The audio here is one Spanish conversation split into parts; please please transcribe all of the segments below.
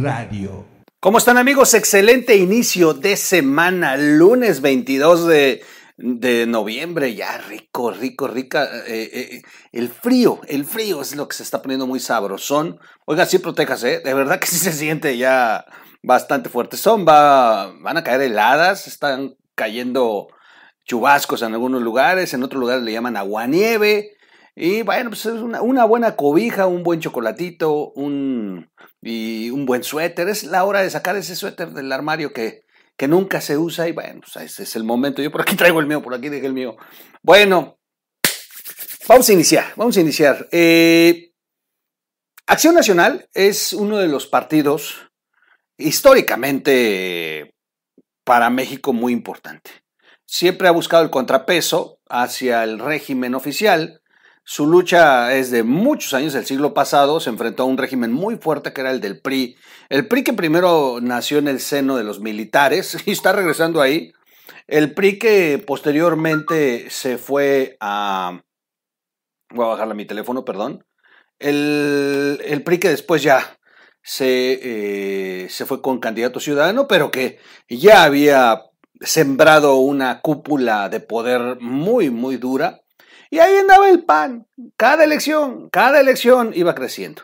Radio. ¿Cómo están amigos? Excelente inicio de semana, lunes 22 de, de noviembre, ya rico, rico, rica. eh, eh, el frío, el frío es lo que se está poniendo muy sabrosón. Oiga, sí, protéjase, ¿eh? de verdad que sí se siente ya bastante fuerte. Son, va, van a caer heladas, están cayendo chubascos en algunos lugares, en otros lugares le llaman aguanieve. Y bueno, pues es una, una buena cobija, un buen chocolatito, un, y un buen suéter. Es la hora de sacar ese suéter del armario que, que nunca se usa y bueno, pues ese es el momento. Yo por aquí traigo el mío, por aquí dejé el mío. Bueno, vamos a iniciar, vamos a iniciar. Eh, Acción Nacional es uno de los partidos históricamente para México muy importante. Siempre ha buscado el contrapeso hacia el régimen oficial. Su lucha es de muchos años, del siglo pasado, se enfrentó a un régimen muy fuerte que era el del PRI. El PRI que primero nació en el seno de los militares y está regresando ahí. El PRI que posteriormente se fue a... Voy a bajarle a mi teléfono, perdón. El, PRI que después ya se, eh, se fue con candidato ciudadano, pero que ya había sembrado una cúpula de poder muy, muy dura. Y ahí andaba el PAN. Cada elección, cada elección iba creciendo.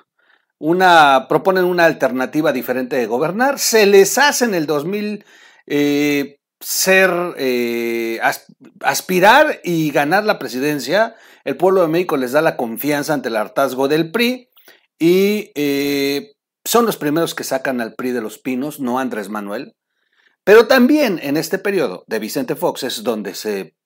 Una, proponen una alternativa diferente de gobernar. Se les hace en el 2000 eh, ser, eh, as, aspirar y ganar la presidencia. El pueblo de México les da la confianza ante el hartazgo del PRI y eh, son los primeros que sacan al PRI de los pinos, no Andrés Manuel. Pero también en este periodo de Vicente Fox es donde se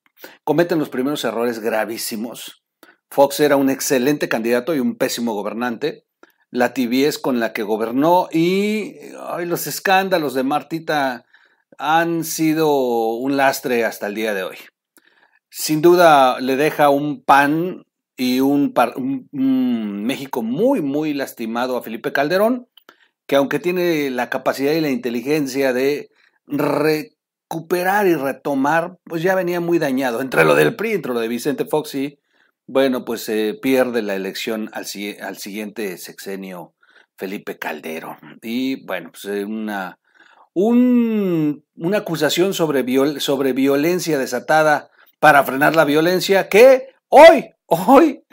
cometen los primeros errores gravísimos. Fox era un excelente candidato y un pésimo gobernante. La tibiez con la que gobernó y ay, los escándalos de Martita han sido un lastre hasta el día de hoy. Sin duda le deja un pan y un, un, México muy, muy lastimado a Felipe Calderón, que aunque tiene la capacidad y la inteligencia de recuperar y retomar, pues ya venía muy dañado. Entre lo del PRI, entre lo de Vicente Fox y, bueno, pues se eh, pierde la elección al, al, siguiente sexenio Felipe Calderón. Y bueno, pues una, un, una acusación sobre, viol, sobre violencia desatada para frenar la violencia que hoy, hoy,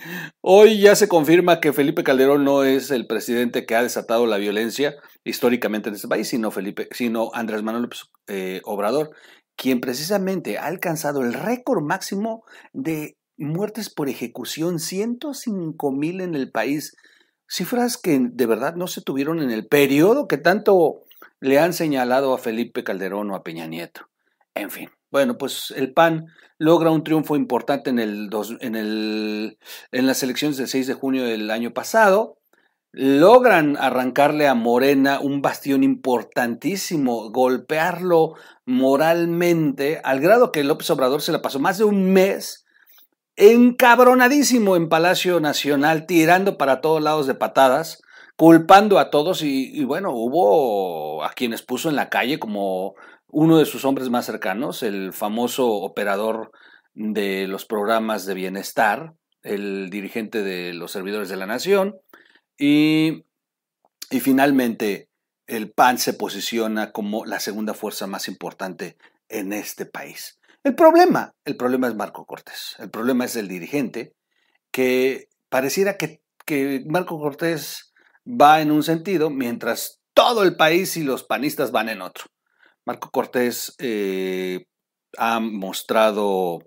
hoy ya se confirma que Felipe Calderón no es el presidente que ha desatado la violencia históricamente en este país, sino, Felipe, sino Andrés Manuel eh, Obrador, quien precisamente ha alcanzado el récord máximo de muertes por ejecución, 105 mil en el país, cifras que de verdad no se tuvieron en el periodo que tanto le han señalado a Felipe Calderón o a Peña Nieto. En fin, bueno, pues el PAN logra un triunfo importante en, el dos, en, el, en las elecciones del 6 de junio del año pasado, logran arrancarle a Morena un bastión importantísimo, golpearlo moralmente, al grado que López Obrador se la pasó más de un mes encabronadísimo en Palacio Nacional, tirando para todos lados de patadas, culpando a todos y, y, bueno, hubo a quienes puso en la calle como uno de sus hombres más cercanos, el famoso operador de los programas de bienestar, el dirigente de los servidores de la nación, y, finalmente, el PAN se posiciona como la segunda fuerza más importante en este país. El problema, el problema es Marco Cortés. El problema es el dirigente que pareciera que, que Marco Cortés va en un sentido mientras todo el país y los panistas van en otro. Marco Cortés eh, ha mostrado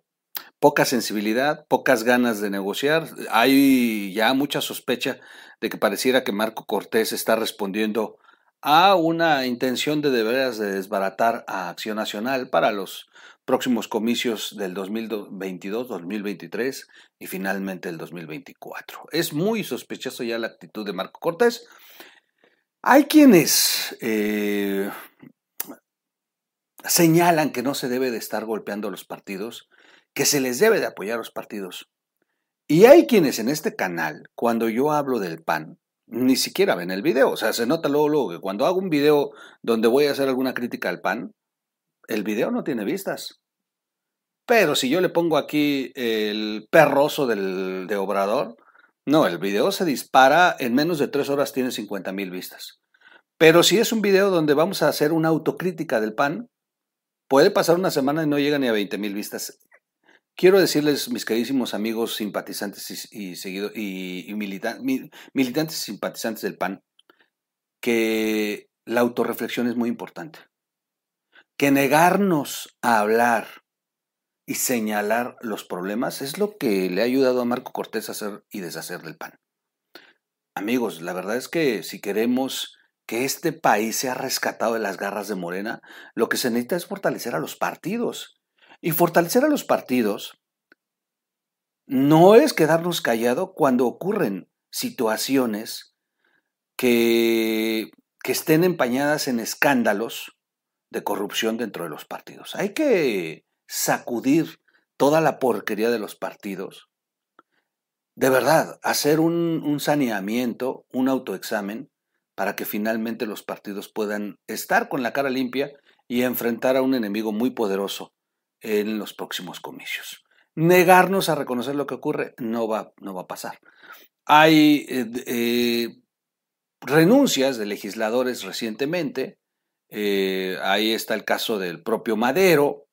poca sensibilidad, pocas ganas de negociar. Hay ya mucha sospecha de que pareciera que Marco Cortés está respondiendo a una intención de de veras de desbaratar a Acción Nacional para los próximos comicios del 2022, 2023 y finalmente el 2024. Es muy sospechoso ya la actitud de Marco Cortés. Hay quienes eh, señalan que no se debe de estar golpeando a los partidos, que se les debe de apoyar a los partidos. Y hay quienes en este canal, cuando yo hablo del PAN, ni siquiera ven el video. O sea, se nota luego, luego que cuando hago un video donde voy a hacer alguna crítica al PAN, el video no tiene vistas. Pero si yo le pongo aquí el perroso del, de Obrador, no, el video se dispara, en menos de tres horas tiene 50 mil vistas. Pero si es un video donde vamos a hacer una autocrítica del PAN, puede pasar una semana y no llega ni a 20 mil vistas. Quiero decirles, mis queridísimos amigos simpatizantes y, y, militantes y simpatizantes del PAN, que la autorreflexión es muy importante. Que negarnos a hablar y señalar los problemas es lo que le ha ayudado a Marco Cortés a hacer y deshacer del PAN. Amigos, la verdad es que si queremos que este país sea rescatado de las garras de Morena, lo que se necesita es fortalecer a los partidos. Y fortalecer a los partidos no es quedarnos callados cuando ocurren situaciones que, que estén empañadas en escándalos de corrupción dentro de los partidos. Hay que sacudir toda la porquería de los partidos. De verdad, hacer un, un saneamiento, un autoexamen para que finalmente los partidos puedan estar con la cara limpia y enfrentar a un enemigo muy poderoso en los próximos comicios. Negarnos a reconocer lo que ocurre no va, no va a pasar. Hay eh, eh, renuncias de legisladores recientemente, eh, ahí está el caso del propio Madero,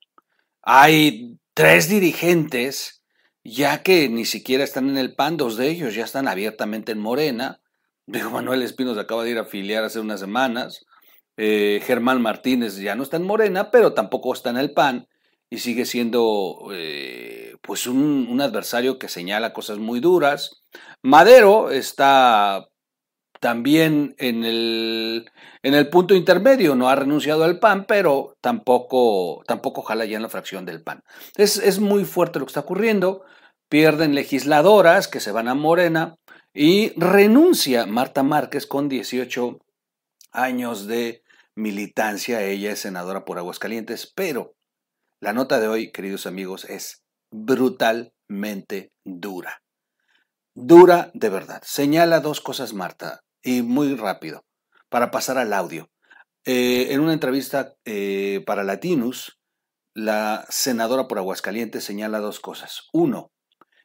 hay tres dirigentes ya que ni siquiera están en el PAN, dos de ellos ya están abiertamente en Morena, Digo, Manuel Espinos acaba de ir a afiliar hace unas semanas. Germán Martínez ya no está en Morena, pero tampoco está en el PAN y sigue siendo eh, pues un, adversario que señala cosas muy duras. Madero está también en el, en el punto intermedio, no ha renunciado al PAN, pero tampoco, tampoco jala ya en la fracción del PAN. Es, es muy fuerte lo que está ocurriendo. Pierden legisladoras que se van a Morena y renuncia Marta Márquez con 18 años de militancia. Ella es senadora por Aguascalientes, pero la nota de hoy, queridos amigos, es brutalmente dura. Dura de verdad. Señala dos cosas Marta, y muy rápido, para pasar al audio. Eh, en una entrevista eh, para Latinus, la senadora por Aguascalientes señala dos cosas. Uno,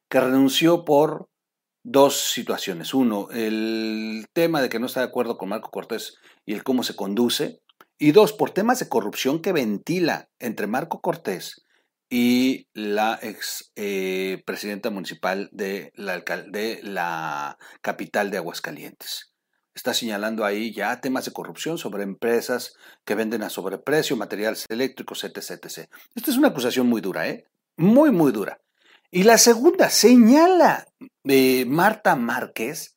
que renunció por dos situaciones. Uno, el tema de que no está de acuerdo con Marco Cortés y el cómo se conduce. Y dos, por temas de corrupción que ventila entre Marco Cortés y la ex eh, presidenta municipal de la, capital de Aguascalientes. Está señalando ahí ya temas de corrupción sobre empresas que venden a sobreprecio materiales eléctricos, etc. etc. Esta es una acusación muy dura, ¿eh? Muy, muy dura. Y la segunda, señala eh, Marta Márquez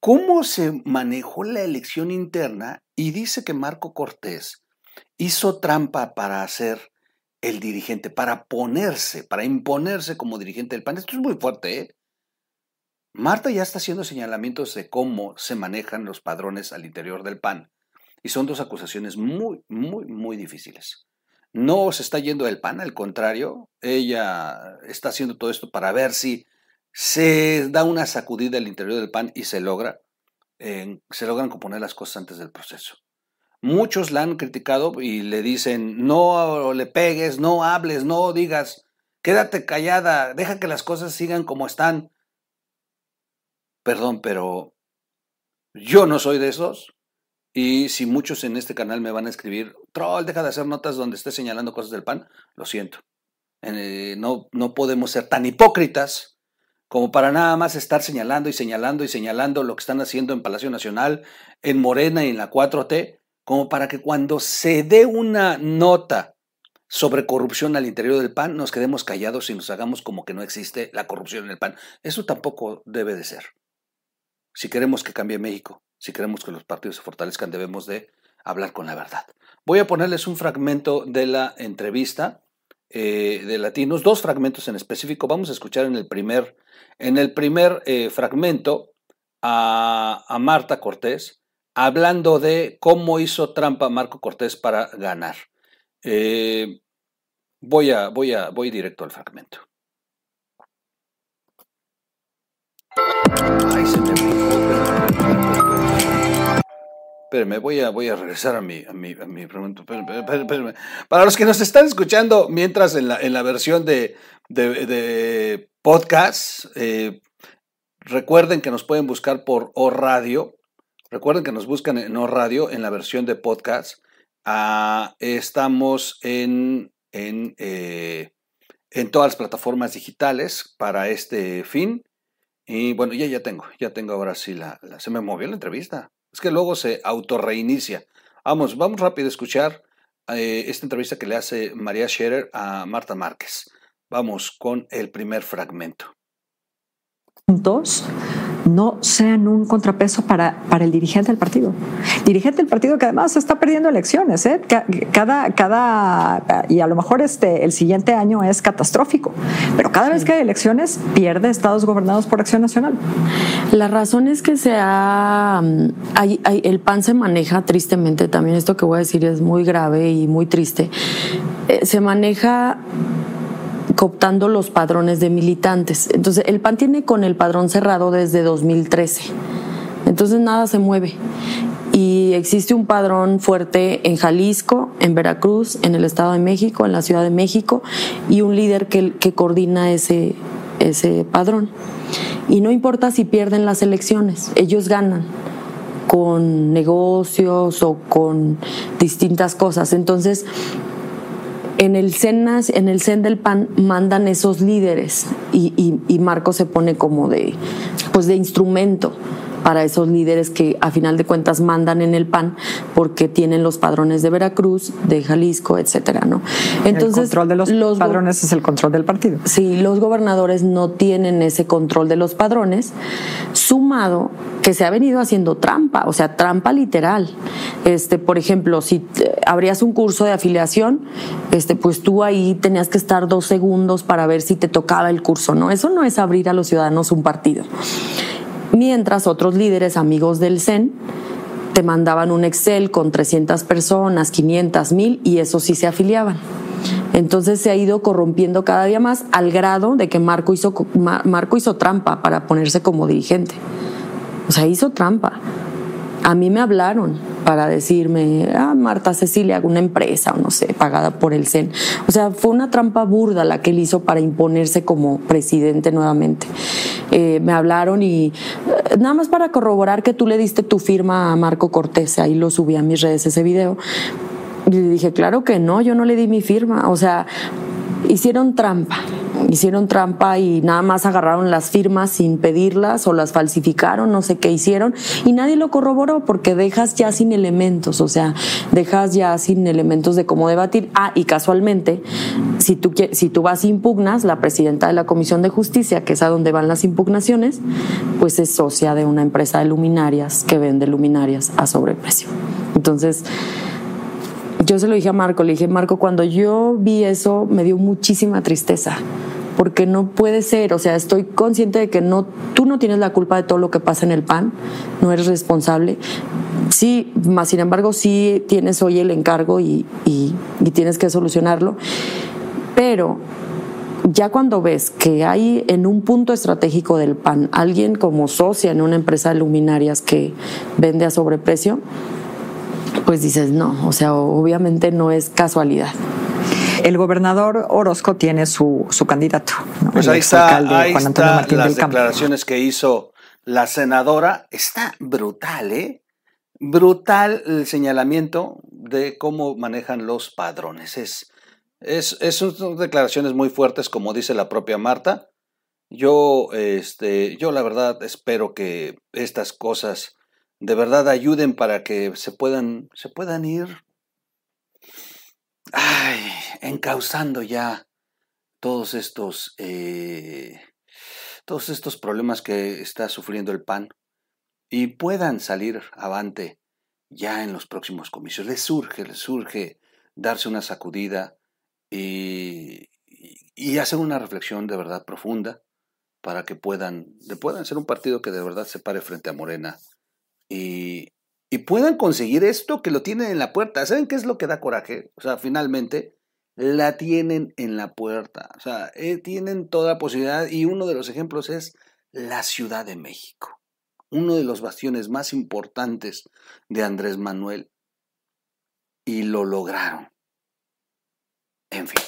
cómo se manejó la elección interna y dice que Marco Cortés hizo trampa para ser el dirigente, para ponerse, para imponerse como dirigente del PAN. Esto es muy fuerte, ¿eh? Marta ya está haciendo señalamientos de cómo se manejan los padrones al interior del PAN. Y son dos acusaciones muy, muy, muy difíciles no se está yendo del PAN, al contrario, ella está haciendo todo esto para ver si se da una sacudida al interior del PAN y se logra, se logran componer las cosas antes del proceso. Muchos la han criticado y le dicen, no le pegues, no hables, no digas, quédate callada, deja que las cosas sigan como están. Perdón, pero yo no soy de esos. Y si muchos en este canal me van a escribir, troll, deja de hacer notas donde esté señalando cosas del pan, lo siento. Eh, no, no podemos ser tan hipócritas como para nada más estar señalando y señalando y señalando lo que están haciendo en Palacio Nacional, en Morena y en la 4T, como para que cuando se dé una nota sobre corrupción al interior del PAN, nos quedemos callados y nos hagamos como que no existe la corrupción en el PAN. Eso tampoco debe de ser. Si queremos que cambie México, si queremos que los partidos se fortalezcan, debemos de hablar con la verdad. Voy a ponerles un fragmento de la entrevista eh, de Latinos, dos fragmentos en específico. Vamos a escuchar en el primer, en el primer eh, fragmento a, Marta Cortés hablando de cómo hizo trampa Marco Cortés para ganar. Eh, voy, a, voy, a, voy directo al fragmento. Se Espérenme, voy a, voy a regresar a mi, a mi, pregunta. Para los que nos están escuchando mientras en la, en la versión de, de, podcast, eh, recuerden que nos pueden buscar por O Radio Recuerden que nos buscan en No Radio en la versión de podcast. Ah, estamos en, en, eh, en, todas las plataformas digitales para este fin. Y bueno, ya, ya tengo, ya tengo ahora sí la, Se me movió la entrevista. Es que luego se autorreinicia. Vamos, vamos rápido a escuchar eh, esta entrevista que le hace María Scherer a Marta Márquez. Vamos con el primer fragmento. Dos, no sean un contrapeso para, para el dirigente del partido. Dirigente del partido que además está perdiendo elecciones, ¿eh? cada, cada, y a lo mejor este, el siguiente año es catastrófico, pero cada vez que hay elecciones pierde estados gobernados por Acción Nacional. La razón es que se ha, el PAN se maneja tristemente, también esto que voy a decir es muy grave y muy triste, eh, se maneja cooptando los padrones de militantes. Entonces, el PAN tiene con el padrón cerrado desde 2013. Entonces, nada se mueve. Y existe un padrón fuerte en Jalisco, en Veracruz, en el Estado de México, en la Ciudad de México, y un líder que, coordina ese, ese padrón. Y no importa si pierden las elecciones, ellos ganan con negocios o con distintas cosas. Entonces, en el CEN, en el CEN del PAN mandan esos líderes y, y, y Marco se pone como de, pues de instrumento para esos líderes que a final de cuentas mandan en el PAN porque tienen los padrones de Veracruz, de Jalisco, etcétera, ¿no? Entonces, el control de los, padrones es el control del partido. Sí, los gobernadores no tienen ese control de los padrones, sumado que se ha venido haciendo trampa, o sea, trampa literal. Este, por ejemplo, si abrías un curso de afiliación, este, pues tú ahí tenías que estar dos segundos para ver si te tocaba el curso, ¿no? Eso no es abrir a los ciudadanos un partido mientras otros líderes amigos del CEN te mandaban un Excel con 300 personas, 500, 1000 y eso sí se afiliaban. Entonces se ha ido corrompiendo cada día más al grado de que Marco hizo, Marco hizo trampa para ponerse como dirigente. O sea, hizo trampa. A mí me hablaron para decirme, ah, Marta Cecilia, una empresa o no sé, pagada por el CEN. O sea, fue una trampa burda la que él hizo para imponerse como presidente nuevamente. Eh, me hablaron y nada más para corroborar que tú le diste tu firma a Marco Cortés, ahí lo subí a mis redes ese video. Y le dije, claro que no, yo no le di mi firma. O sea, hicieron trampa, hicieron trampa y nada más agarraron las firmas sin pedirlas o las falsificaron, no sé qué hicieron y nadie lo corroboró porque dejas ya sin elementos, o sea, dejas ya sin elementos de cómo debatir. Ah, y casualmente, si tú, si tú vas impugnas, la presidenta de la Comisión de Justicia, que es a donde van las impugnaciones, pues es socia de una empresa de luminarias que vende luminarias a sobreprecio. Entonces, yo se lo dije a Marco, le dije, Marco, cuando yo vi eso me dio muchísima tristeza, porque no puede ser, o sea, estoy consciente de que no, tú no tienes la culpa de todo lo que pasa en el PAN, no eres responsable. Sí, más sin embargo, sí tienes hoy el encargo y, y, y tienes que solucionarlo, pero ya cuando ves que hay en un punto estratégico del PAN alguien como socia en una empresa de luminarias que vende a sobreprecio, pues dices, no, o sea, obviamente no es casualidad. El gobernador Orozco tiene su, su candidato. Pues ahí está, ahí está las declaraciones que hizo la senadora. Está brutal, ¿eh? Brutal el señalamiento de cómo manejan los padrones. Es, es, es son declaraciones muy fuertes, como dice la propia Marta. Yo, este, yo la verdad espero que estas cosas de verdad ayuden para que se puedan, se puedan ir ay, encauzando ya todos estos, eh, todos estos problemas que está sufriendo el PAN y puedan salir avante ya en los próximos comicios. Les surge, les surge darse una sacudida y, y hacer una reflexión de verdad profunda para que puedan, puedan ser un partido que de verdad se pare frente a Morena y, y puedan conseguir esto que lo tienen en la puerta. ¿Saben qué es lo que da coraje? O sea, finalmente la tienen en la puerta. O sea, eh, tienen toda posibilidad y uno de los ejemplos es la Ciudad de México, uno de los bastiones más importantes de Andrés Manuel. Y lo lograron. En fin.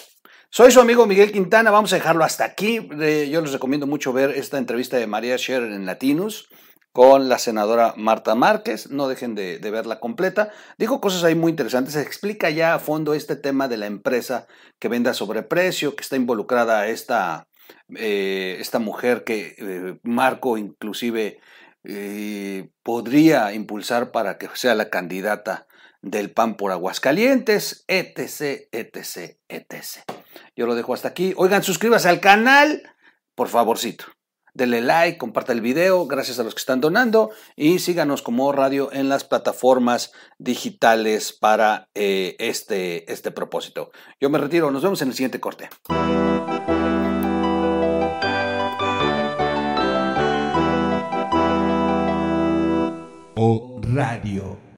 Soy su amigo Miguel Quintana, vamos a dejarlo hasta aquí. Yo les recomiendo mucho ver esta entrevista de María Scherer en Latinus con la senadora Marta Márquez. No dejen de, verla completa. Dijo cosas ahí muy interesantes. Explica ya a fondo este tema de la empresa que vende a sobreprecio, que está involucrada esta, eh, esta mujer que eh, Marco inclusive eh, podría impulsar para que sea la candidata del PAN por Aguascalientes, etc, etc, etc. Yo lo dejo hasta aquí. Oigan, suscríbase al canal, por favorcito. Denle like, comparta el video, gracias a los que están donando y síganos como radio en las plataformas digitales para eh, este, este propósito. Yo me retiro, nos vemos en el siguiente corte. O Radio.